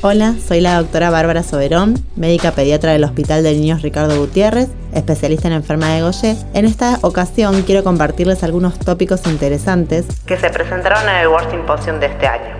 Hola, soy la doctora Bárbara Soberón, médica pediatra del Hospital de Niños Ricardo Gutiérrez, especialista en enfermedad de Gaucher. En esta ocasión quiero compartirles algunos tópicos interesantes que se presentaron en el World Symposium de este año.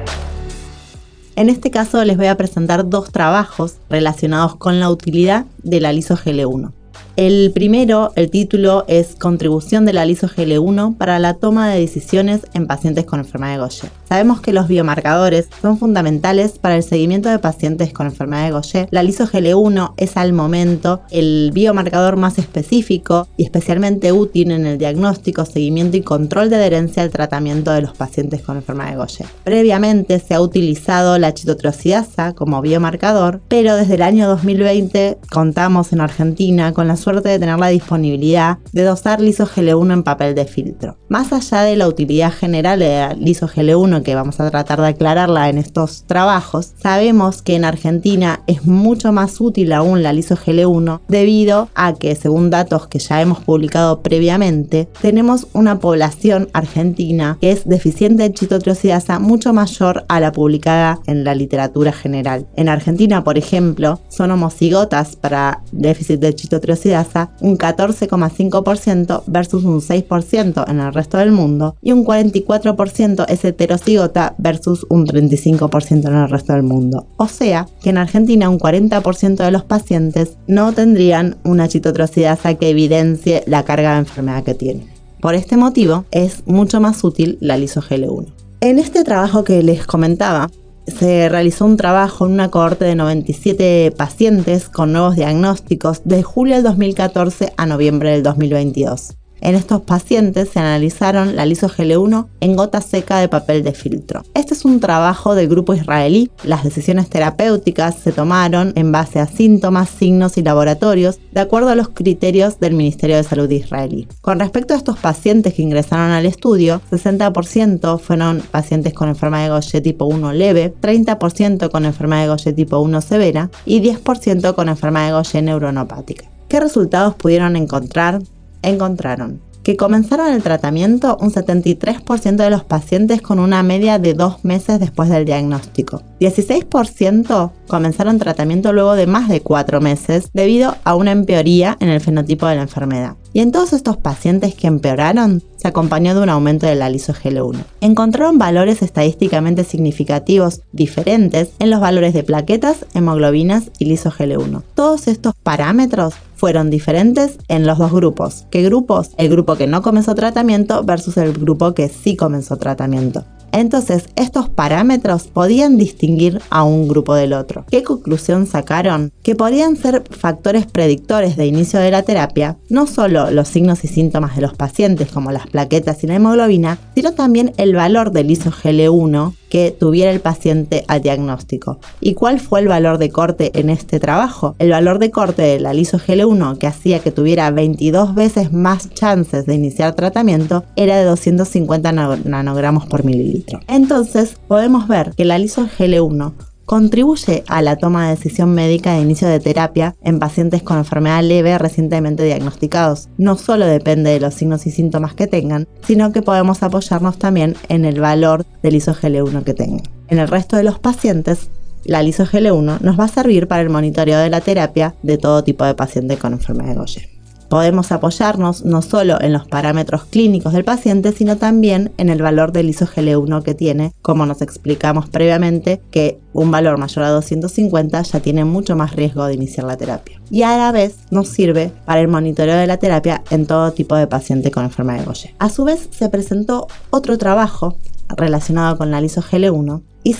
En este caso les voy a presentar dos trabajos relacionados con la utilidad de la LISO-GL1. El primero, el título es Contribución de la LISO-GL1 para la toma de decisiones en pacientes con enfermedad de Gaucher. Sabemos que los biomarcadores son fundamentales para el seguimiento de pacientes con enfermedad de Gaucher. La LISO-GL1 es al momento el biomarcador más específico y especialmente útil en el diagnóstico, seguimiento y control de adherencia al tratamiento de los pacientes con enfermedad de Gaucher. Previamente se ha utilizado la chitotriosidasa como biomarcador, pero desde el año 2020 contamos en Argentina con la suerte de tener la disponibilidad de dosar lisogl1 en papel de filtro. Más allá de la utilidad general de la lisogl1 que vamos a tratar de aclararla en estos trabajos, sabemos que en Argentina es mucho más útil aún la lisogl1 debido a que, según datos que ya hemos publicado previamente, tenemos una población argentina que es deficiente en chitotriosidasa mucho mayor a la publicada en la literatura general. En Argentina, por ejemplo, son homocigotas para déficit de chitotriosidasa un 14,5% versus un 6% en el resto del mundo y un 44% es heterocigota versus un 35% en el resto del mundo. O sea que en Argentina un 40% de los pacientes no tendrían una chitotrocidasa que evidencie la carga de enfermedad que tienen. Por este motivo es mucho más útil la lisogl1. En este trabajo que les comentaba, se realizó un trabajo en una cohorte de 97 pacientes con nuevos diagnósticos de julio del 2014 a noviembre del 2022. En estos pacientes se analizaron la lisogl1 en gota seca de papel de filtro. Este es un trabajo del grupo israelí. Las decisiones terapéuticas se tomaron en base a síntomas, signos y laboratorios de acuerdo a los criterios del Ministerio de Salud israelí. Con respecto a estos pacientes que ingresaron al estudio, 60% fueron pacientes con enfermedad de Gaucher tipo 1 leve, 30% con enfermedad de Gaucher tipo 1 severa y 10% con enfermedad de Gaucher neuronopática. ¿Qué resultados pudieron encontrar? Encontraron que comenzaron el tratamiento un 73% de los pacientes con una media de dos meses después del diagnóstico. 16% comenzaron tratamiento luego de más de cuatro meses debido a una empeoría en el fenotipo de la enfermedad. Y en todos estos pacientes que empeoraron, se acompañó de un aumento de la lisogl1. Encontraron valores estadísticamente significativos diferentes en los valores de plaquetas, hemoglobinas y lisogl1. Todos estos parámetros fueron diferentes en los dos grupos. ¿Qué grupos? El grupo que no comenzó tratamiento versus el grupo que sí comenzó tratamiento. Entonces, estos parámetros podían distinguir a un grupo del otro. ¿Qué conclusión sacaron? Que podían ser factores predictores de inicio de la terapia, no solo los signos y síntomas de los pacientes como las plaquetas y la hemoglobina, sino también el valor del isogl1 que tuviera el paciente al diagnóstico. ¿Y cuál fue el valor de corte en este trabajo? El valor de corte de la lisogl1 que hacía que tuviera 22 veces más chances de iniciar tratamiento era de 250 nanogramos por mililitro. Entonces podemos ver que la lisogl1 contribuye a la toma de decisión médica de inicio de terapia en pacientes con enfermedad leve recientemente diagnosticados. No solo depende de los signos y síntomas que tengan, sino que podemos apoyarnos también en el valor del isogl1 que tengan. En el resto de los pacientes, la lisogl1 nos va a servir para el monitoreo de la terapia de todo tipo de paciente con enfermedad de Gaucher. Podemos apoyarnos no solo en los parámetros clínicos del paciente, sino también en el valor del isogl1 que tiene, como nos explicamos previamente, que un valor mayor a 250 ya tiene mucho más riesgo de iniciar la terapia. Y a la vez nos sirve para el monitoreo de la terapia en todo tipo de paciente con enfermedad de Gaucher. A su vez, se presentó otro trabajo relacionado con la lisogl1 y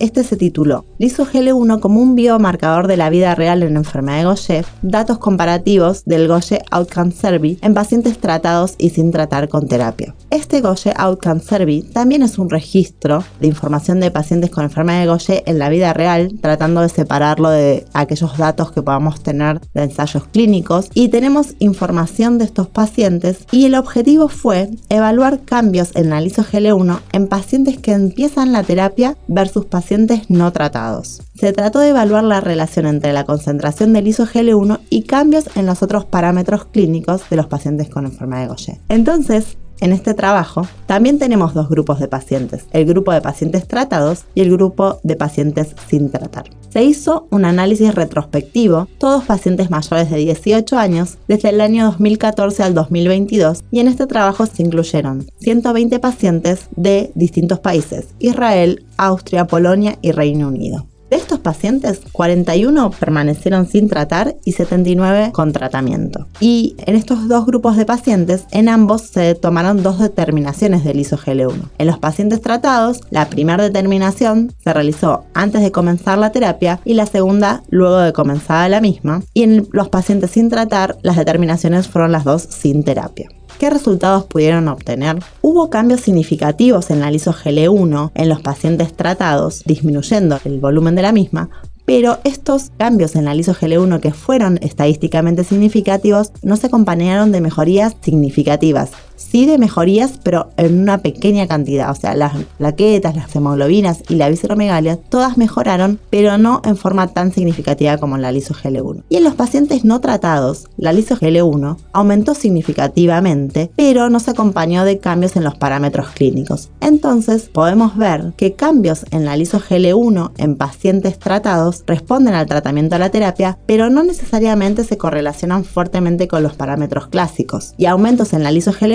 este se tituló LISO-GL1 como un biomarcador de la vida real en enfermedad de Gaucher, datos comparativos del Gaucher Outcome Survey en pacientes tratados y sin tratar con terapia. Este Gaucher Outcome Survey también es un registro de información de pacientes con enfermedad de Gaucher en la vida real, tratando de separarlo de aquellos datos que podamos tener de ensayos clínicos y tenemos información de estos pacientes y el objetivo fue evaluar cambios en la LISO-GL1 en pacientes que empiezan la terapia versus pacientes no tratados. Se trató de evaluar la relación entre la concentración del isogl1 y cambios en los otros parámetros clínicos de los pacientes con enfermedad de Gaucher. Entonces, en este trabajo también tenemos dos grupos de pacientes, el grupo de pacientes tratados y el grupo de pacientes sin tratar. se hizo un análisis retrospectivo, todos pacientes mayores de 18 años, desde el año 2014 al 2022, y en este trabajo se incluyeron 120 pacientes de distintos países, Israel, Austria, Polonia y Reino Unido. De estos pacientes, 41 permanecieron sin tratar y 79 con tratamiento. Y en estos dos grupos de pacientes, en ambos se tomaron dos determinaciones del isogl 1 En los pacientes tratados, la primera determinación se realizó antes de comenzar la terapia y la segunda luego de comenzada la misma. Y en los pacientes sin tratar, las determinaciones fueron las dos sin terapia. ¿Qué resultados pudieron obtener? Hubo cambios significativos en la lisogl1 en los pacientes tratados, disminuyendo el volumen de la misma, pero estos cambios en la lisogl1 que fueron estadísticamente significativos no se acompañaron de mejorías significativas, sí de mejorías, pero en una pequeña cantidad. O sea, las plaquetas, las hemoglobinas y la visceromegalia, todas mejoraron, pero no en forma tan significativa como la lisogl1. Y en los pacientes no tratados, la lisogl1 aumentó significativamente, pero no se acompañó de cambios en los parámetros clínicos. Entonces, podemos ver que cambios en la lisogl1 en pacientes tratados responden al tratamiento a la terapia, pero no necesariamente se correlacionan fuertemente con los parámetros clásicos. Y aumentos en la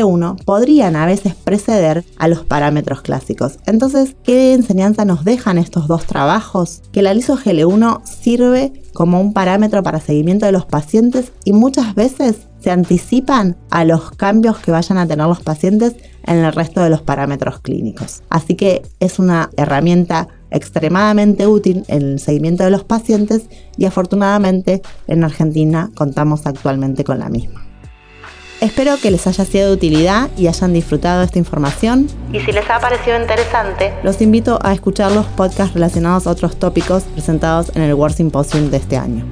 lisogl1 podrían a veces preceder a los parámetros clásicos. Entonces, ¿qué enseñanza nos dejan estos dos trabajos? Que la LISO-GL1 sirve como un parámetro para seguimiento de los pacientes y muchas veces se anticipan a los cambios que vayan a tener los pacientes en el resto de los parámetros clínicos. Así que es una herramienta extremadamente útil en el seguimiento de los pacientes y afortunadamente en Argentina contamos actualmente con la misma. Espero que les haya sido de utilidad y hayan disfrutado esta información. Y si les ha parecido interesante, los invito a escuchar los podcasts relacionados a otros tópicos presentados en el World Symposium de este año.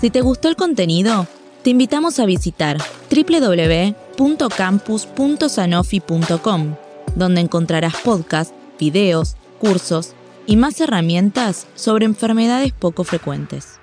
Si te gustó el contenido, te invitamos a visitar www.campus.sanofi.com, donde encontrarás podcasts, videos, cursos y más herramientas sobre enfermedades poco frecuentes.